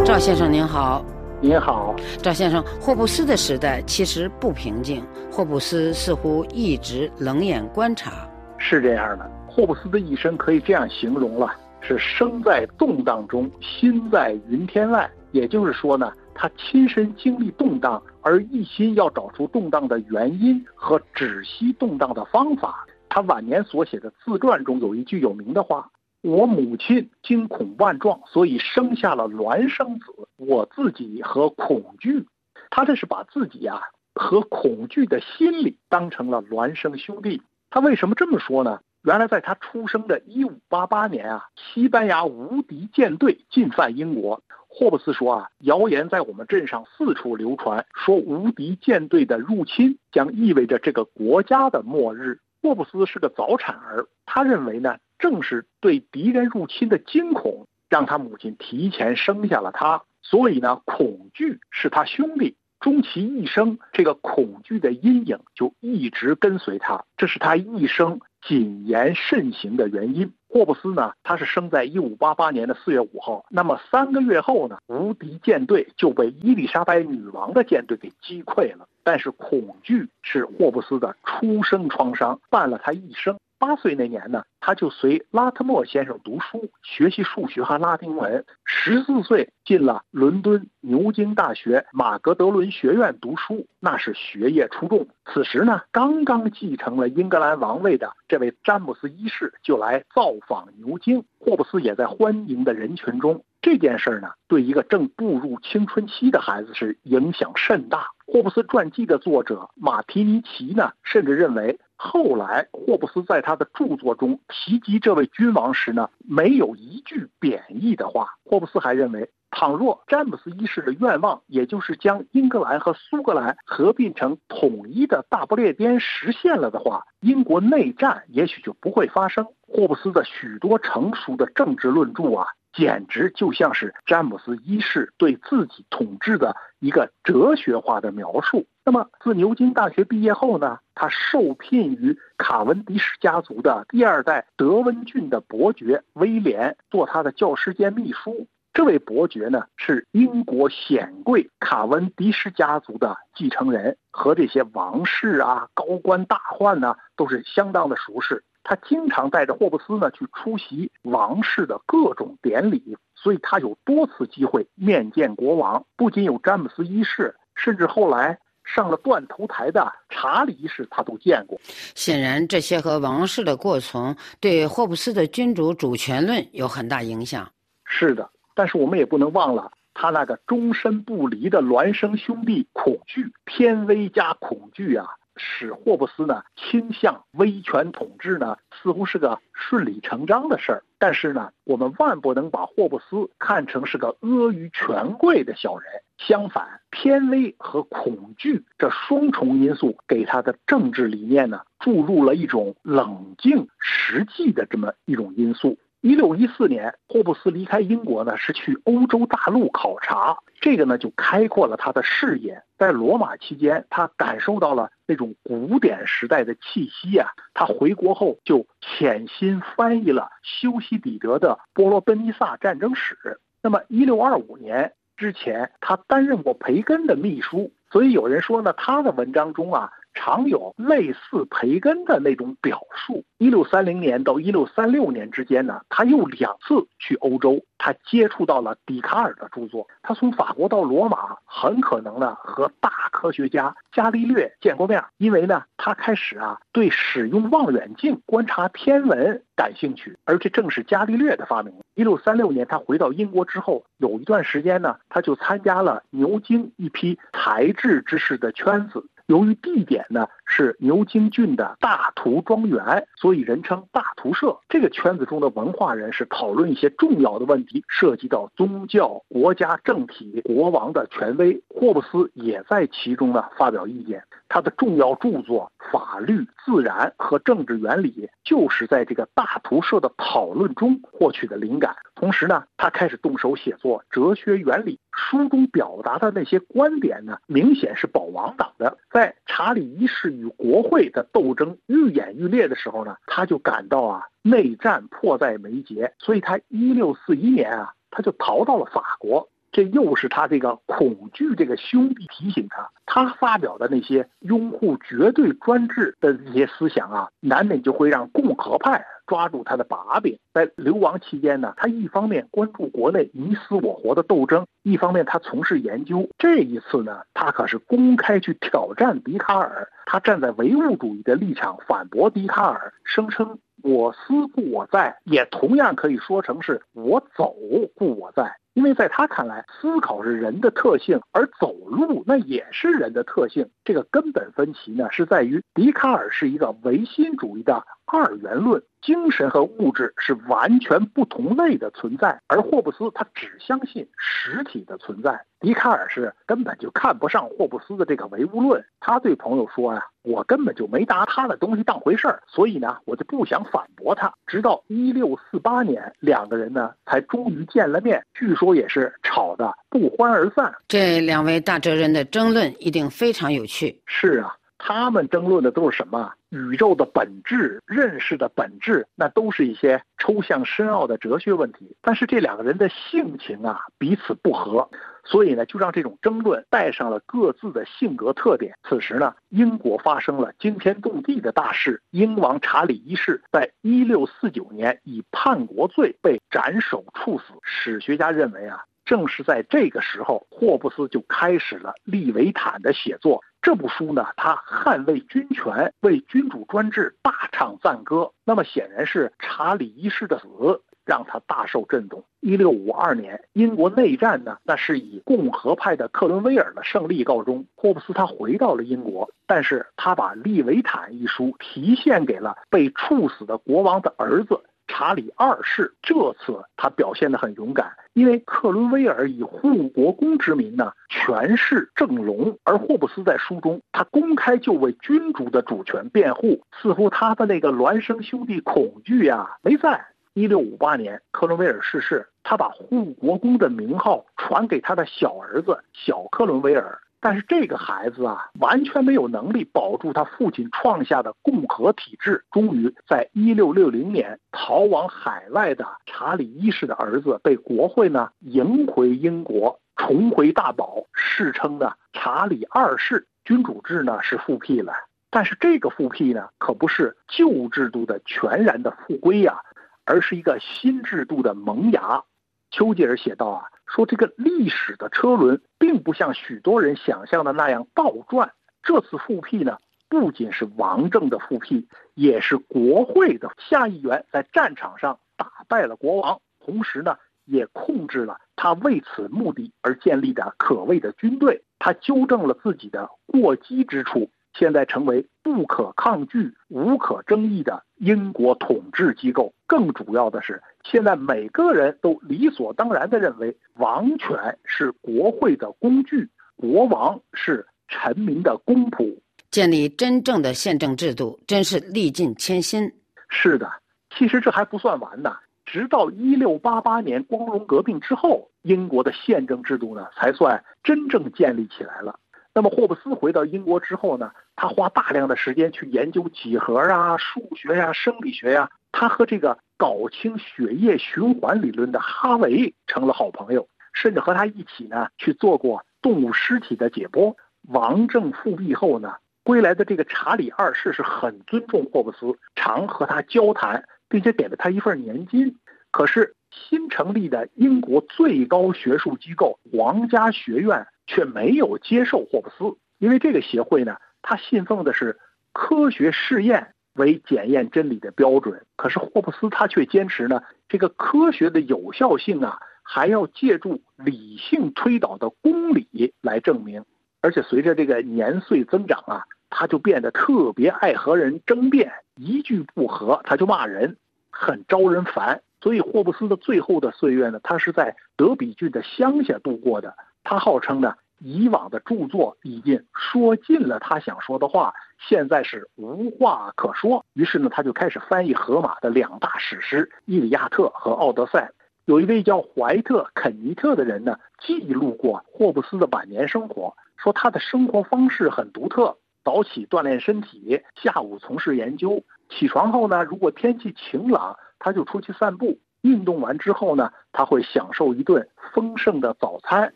赵先生您好，您好，赵先生。霍布斯的时代其实不平静，霍布斯似乎一直冷眼观察。是这样的，霍布斯的一生可以这样形容了：是生在动荡中，心在云天外。也就是说呢，他亲身经历动荡，而一心要找出动荡的原因和止息动荡的方法。他晚年所写的自传中有一句有名的话。我母亲惊恐万状，所以生下了孪生子。我自己和恐惧，他这是把自己啊和恐惧的心理当成了孪生兄弟。他为什么这么说呢？原来在他出生的1588年啊，西班牙无敌舰队进犯英国。霍布斯说啊，谣言在我们镇上四处流传，说无敌舰队的入侵将意味着这个国家的末日。霍布斯是个早产儿，他认为呢。正是对敌人入侵的惊恐，让他母亲提前生下了他。所以呢，恐惧是他兄弟，终其一生，这个恐惧的阴影就一直跟随他，这是他一生谨言慎行的原因。霍布斯呢，他是生在一五八八年的四月五号，那么三个月后呢，无敌舰队就被伊丽莎白女王的舰队给击溃了。但是恐惧是霍布斯的出生创伤，伴了他一生。八岁那年呢，他就随拉特莫先生读书，学习数学和拉丁文。十四岁进了伦敦牛津大学马格德伦学院读书，那是学业出众。此时呢，刚刚继承了英格兰王位的这位詹姆斯一世就来造访牛津，霍布斯也在欢迎的人群中。这件事呢，对一个正步入青春期的孩子是影响甚大。霍布斯传记的作者马提尼奇呢，甚至认为后来霍布斯在他的著作中提及这位君王时呢，没有一句贬义的话。霍布斯还认为，倘若詹姆斯一世的愿望，也就是将英格兰和苏格兰合并成统一的大不列颠实现了的话，英国内战也许就不会发生。霍布斯的许多成熟的政治论著啊。简直就像是詹姆斯一世对自己统治的一个哲学化的描述。那么，自牛津大学毕业后呢，他受聘于卡文迪什家族的第二代德温郡的伯爵威廉做他的教师兼秘书。这位伯爵呢，是英国显贵卡文迪什家族的继承人，和这些王室啊、高官大宦呢，都是相当的熟识。他经常带着霍布斯呢去出席王室的各种典礼，所以他有多次机会面见国王。不仅有詹姆斯一世，甚至后来上了断头台的查理一世，他都见过。显然，这些和王室的过从对霍布斯的君主主权论有很大影响。是的，但是我们也不能忘了他那个终身不离的孪生兄弟恐惧、偏微加恐惧啊。使霍布斯呢倾向威权统治呢，似乎是个顺理成章的事儿。但是呢，我们万不能把霍布斯看成是个阿谀权贵的小人。相反，偏威和恐惧这双重因素给他的政治理念呢注入了一种冷静、实际的这么一种因素。一六一四年，霍布斯离开英国呢，是去欧洲大陆考察。这个呢，就开阔了他的视野。在罗马期间，他感受到了那种古典时代的气息啊。他回国后就潜心翻译了修昔底德的《波罗奔尼撒战争史》。那么，一六二五年之前，他担任过培根的秘书，所以有人说呢，他的文章中啊。常有类似培根的那种表述。一六三零年到一六三六年之间呢，他又两次去欧洲，他接触到了笛卡尔的著作。他从法国到罗马，很可能呢和大科学家伽利略见过面，因为呢他开始啊对使用望远镜观察天文感兴趣，而这正是伽利略的发明。一六三六年他回到英国之后，有一段时间呢，他就参加了牛津一批才智之士的圈子。由于地点呢是牛津郡的大图庄园，所以人称大图社。这个圈子中的文化人士讨论一些重要的问题，涉及到宗教、国家政体、国王的权威。霍布斯也在其中呢发表意见。他的重要著作《法律、自然和政治原理》就是在这个大图社的讨论中获取的灵感。同时呢，他开始动手写作《哲学原理》，书中表达的那些观点呢，明显是保王党的。在查理一世与国会的斗争愈演愈烈的时候呢，他就感到啊，内战迫在眉睫，所以他一六四一年啊，他就逃到了法国。这又是他这个恐惧这个兄弟提醒他，他发表的那些拥护绝对专制的这些思想啊，难免就会让共和派抓住他的把柄。在流亡期间呢，他一方面关注国内你死我活的斗争，一方面他从事研究。这一次呢，他可是公开去挑战笛卡尔，他站在唯物主义的立场反驳笛卡尔，声称我思故我在，也同样可以说成是我走故我在。因为在他看来，思考是人的特性，而走路那也是人的特性。这个根本分歧呢，是在于笛卡尔是一个唯心主义的二元论。精神和物质是完全不同类的存在，而霍布斯他只相信实体的存在。笛卡尔是根本就看不上霍布斯的这个唯物论。他对朋友说呀：“我根本就没拿他的东西当回事儿，所以呢，我就不想反驳他。”直到一六四八年，两个人呢才终于见了面，据说也是吵得不欢而散。这两位大哲人的争论一定非常有趣。是啊。他们争论的都是什么？宇宙的本质、认识的本质，那都是一些抽象深奥的哲学问题。但是这两个人的性情啊，彼此不合，所以呢，就让这种争论带上了各自的性格特点。此时呢，英国发生了惊天动地的大事，英王查理一世在一六四九年以叛国罪被斩首处死。史学家认为啊，正是在这个时候，霍布斯就开始了《利维坦》的写作。这部书呢，他捍卫军权，为君主专制大唱赞歌。那么显然是查理一世的死，让他大受震动。一六五二年，英国内战呢，那是以共和派的克伦威尔的胜利告终。霍布斯他回到了英国，但是他把《利维坦》一书提献给了被处死的国王的儿子。查理二世这次他表现得很勇敢，因为克伦威尔以护国公之名呢权势正隆，而霍布斯在书中他公开就为君主的主权辩护，似乎他的那个孪生兄弟恐惧呀没在。一六五八年，克伦威尔逝世，他把护国公的名号传给他的小儿子小克伦威尔。但是这个孩子啊，完全没有能力保住他父亲创下的共和体制。终于在一六六零年逃往海外的查理一世的儿子被国会呢迎回英国，重回大宝，世称呢查理二世。君主制呢是复辟了，但是这个复辟呢可不是旧制度的全然的复归呀，而是一个新制度的萌芽。丘吉尔写道啊。说这个历史的车轮并不像许多人想象的那样倒转。这次复辟呢，不仅是王政的复辟，也是国会的下议员在战场上打败了国王，同时呢，也控制了他为此目的而建立的可畏的军队。他纠正了自己的过激之处。现在成为不可抗拒、无可争议的英国统治机构。更主要的是，现在每个人都理所当然地认为，王权是国会的工具，国王是臣民的公仆。建立真正的宪政制度，真是历尽千辛。是的，其实这还不算完呢。直到一六八八年光荣革命之后，英国的宪政制度呢，才算真正建立起来了。那么霍布斯回到英国之后呢？他花大量的时间去研究几何啊、数学呀、生理学呀。他和这个搞清血液循环理论的哈维成了好朋友，甚至和他一起呢去做过动物尸体的解剖。王政复辟后呢，归来的这个查理二世是很尊重霍布斯，常和他交谈，并且给了他一份年金。可是新成立的英国最高学术机构皇家学院却没有接受霍布斯，因为这个协会呢。他信奉的是科学试验为检验真理的标准，可是霍布斯他却坚持呢，这个科学的有效性啊，还要借助理性推导的公理来证明。而且随着这个年岁增长啊，他就变得特别爱和人争辩，一句不合他就骂人，很招人烦。所以霍布斯的最后的岁月呢，他是在德比郡的乡下度过的。他号称呢。以往的著作已经说尽了他想说的话，现在是无话可说。于是呢，他就开始翻译荷马的两大史诗《伊利亚特》和《奥德赛》。有一位叫怀特·肯尼特的人呢，记录过霍布斯的晚年生活，说他的生活方式很独特：早起锻炼身体，下午从事研究。起床后呢，如果天气晴朗，他就出去散步。运动完之后呢，他会享受一顿丰盛的早餐。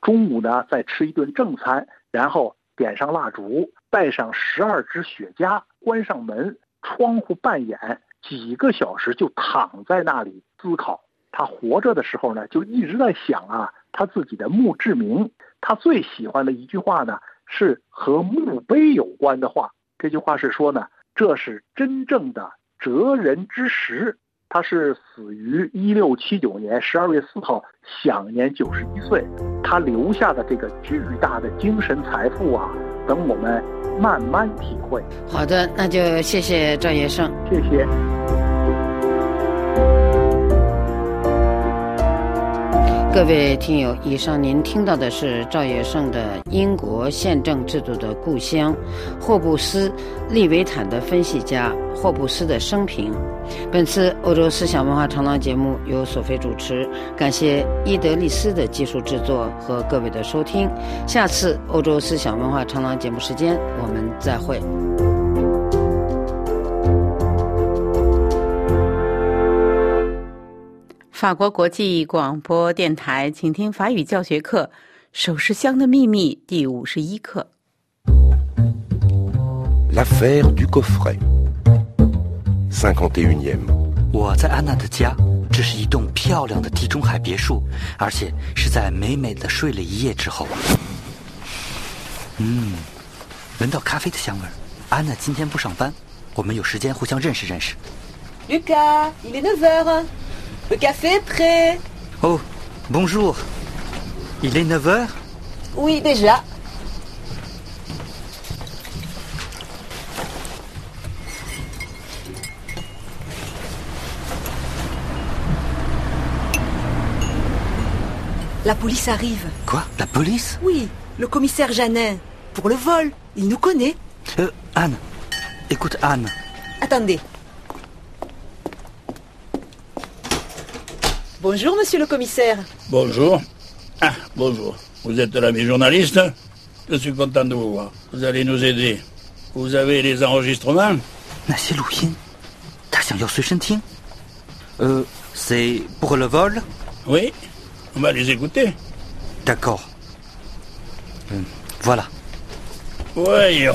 中午呢，再吃一顿正餐，然后点上蜡烛，带上十二支雪茄，关上门，窗户半掩，几个小时就躺在那里思考。他活着的时候呢，就一直在想啊，他自己的墓志铭。他最喜欢的一句话呢，是和墓碑有关的话。这句话是说呢，这是真正的哲人之石。他是死于一六七九年十二月四号，享年九十一岁。他留下的这个巨大的精神财富啊，等我们慢慢体会。好的，那就谢谢赵元胜，谢谢。各位听友，以上您听到的是赵业胜的《英国宪政制度的故乡》霍布斯·利维坦的分析家霍布斯的生平。本次欧洲思想文化长廊节目由索菲主持，感谢伊德利斯的技术制作和各位的收听。下次欧洲思想文化长廊节目时间，我们再会。法国国际广播电台，请听法语教学课《首饰箱的秘密》第五十一课。L'affaire du coffret. Cinquante et unième。我在安娜的家，这是一栋漂亮的地中海别墅，而且是在美美的睡了一夜之后。嗯，闻到咖啡的香味儿。安娜今天不上班，我们有时间互相认识认识。Lucas, il est neuf heures. Le café est prêt. Oh, bonjour. Il est 9 heures? Oui, déjà. La police arrive. Quoi La police? Oui, le commissaire Janin. Pour le vol. Il nous connaît. Euh, Anne. Écoute, Anne. Attendez. Bonjour, monsieur le commissaire. Bonjour. Ah, bonjour. Vous êtes l'ami journaliste Je suis content de vous voir. Vous allez nous aider. Vous avez les enregistrements Euh, c'est pour le vol? Oui On va les écouter. D'accord. Euh, voilà. Voyons.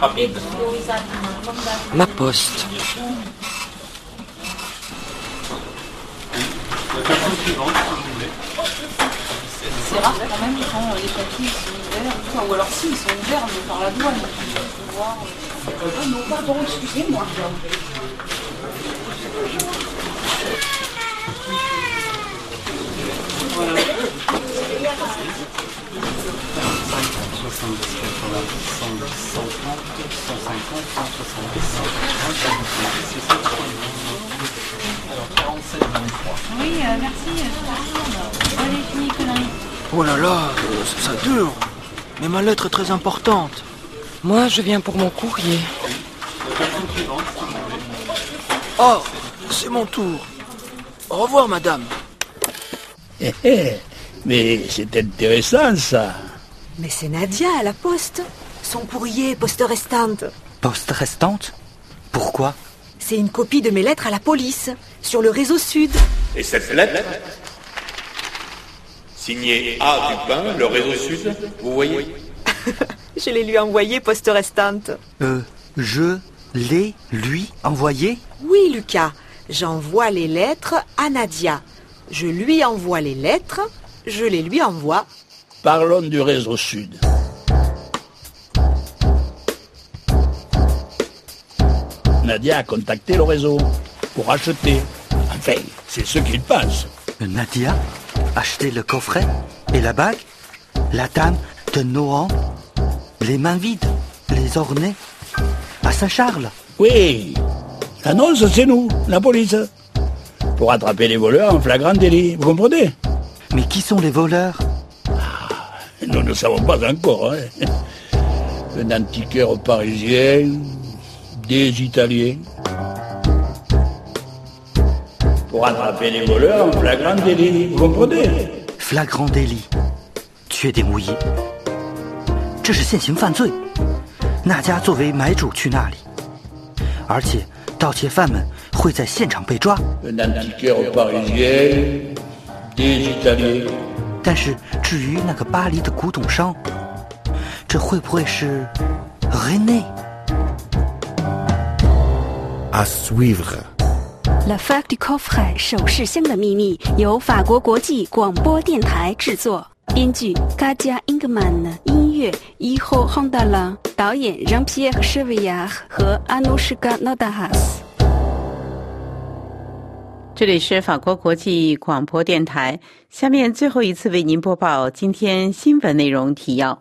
Rapide. Ma poste. C'est rare quand même quand les papiers sont ouverts, ou alors si ils sont ouverts mais par la douane. Voir. Ah non, pardon, excusez-moi. Voilà. Oui, euh, merci. euh, Allez, finis, connerie. Oh là là, euh, ça dure. Mais ma lettre est très importante. Moi, je viens pour mon courrier. Oh, c'est mon tour. Au revoir, madame. Eh, eh, Mais c'est intéressant, ça. Mais c'est Nadia à la poste. Son courrier, poste restante. Poste restante Pourquoi C'est une copie de mes lettres à la police, sur le réseau Sud. Et cette lettre Signée A. Dupin, le réseau Sud, vous voyez? Je l'ai lui envoyée poste restante. Euh, je l'ai lui envoyé? Oui, Lucas, j'envoie les lettres à Nadia. Je lui envoie les lettres, je les lui envoie. Parlons du réseau Sud. Nadia a contacté le réseau pour acheter. Enfin, c'est ce qu'il pense. Nadia Acheter le coffret et la bague La dame de Nohant Les mains vides Les ornés À Saint-Charles Oui. L'annonce, c'est nous, la police. Pour attraper les voleurs en flagrant délit. Vous comprenez? Mais qui sont les voleurs? Nous ne savons pas encore. Hein. Un antiquaire parisien, des Italiens. Pour attraper les voleurs en flagrant délit. Vous comprenez Flagrant délit缺点无疑这是现行犯罪那家作为买主去那里而且盗窃犯们会在现场被抓 Un antiquaire parisien, des Italiens. 但是至于那个巴黎的古董商这会不会是 René À suivre. L'affaire du coffret 首饰箱的秘密由法国国际广播电台制作，编剧 Katia Ingman，音乐 Iho Hondala，导演 Jean-Pierre Chevillard 和 Anushka Nodahas。这里是法国国际广播电台，下面最后一次为您播报今天新闻内容提要。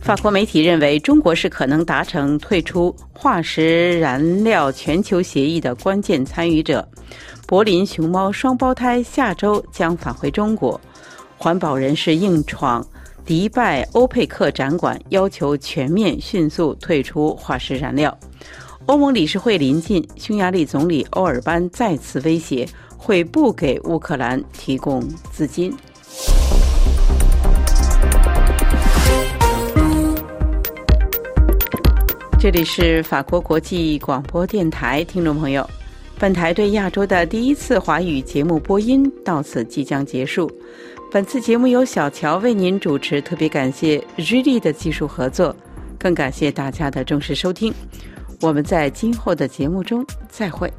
法国媒体认为，中国是可能达成退出化石燃料全球协议的关键参与者。柏林熊猫双胞胎下周将返回中国。环保人士硬闯迪拜欧佩克展馆，要求全面迅速退出化石燃料。欧盟理事会临近，匈牙利总理欧尔班再次威胁会不给乌克兰提供资金。这里是法国国际广播电台，听众朋友，本台对亚洲的第一次华语节目播音到此即将结束。本次节目由小乔为您主持，特别感谢日丽的技术合作，更感谢大家的重视收听。我们在今后的节目中再会。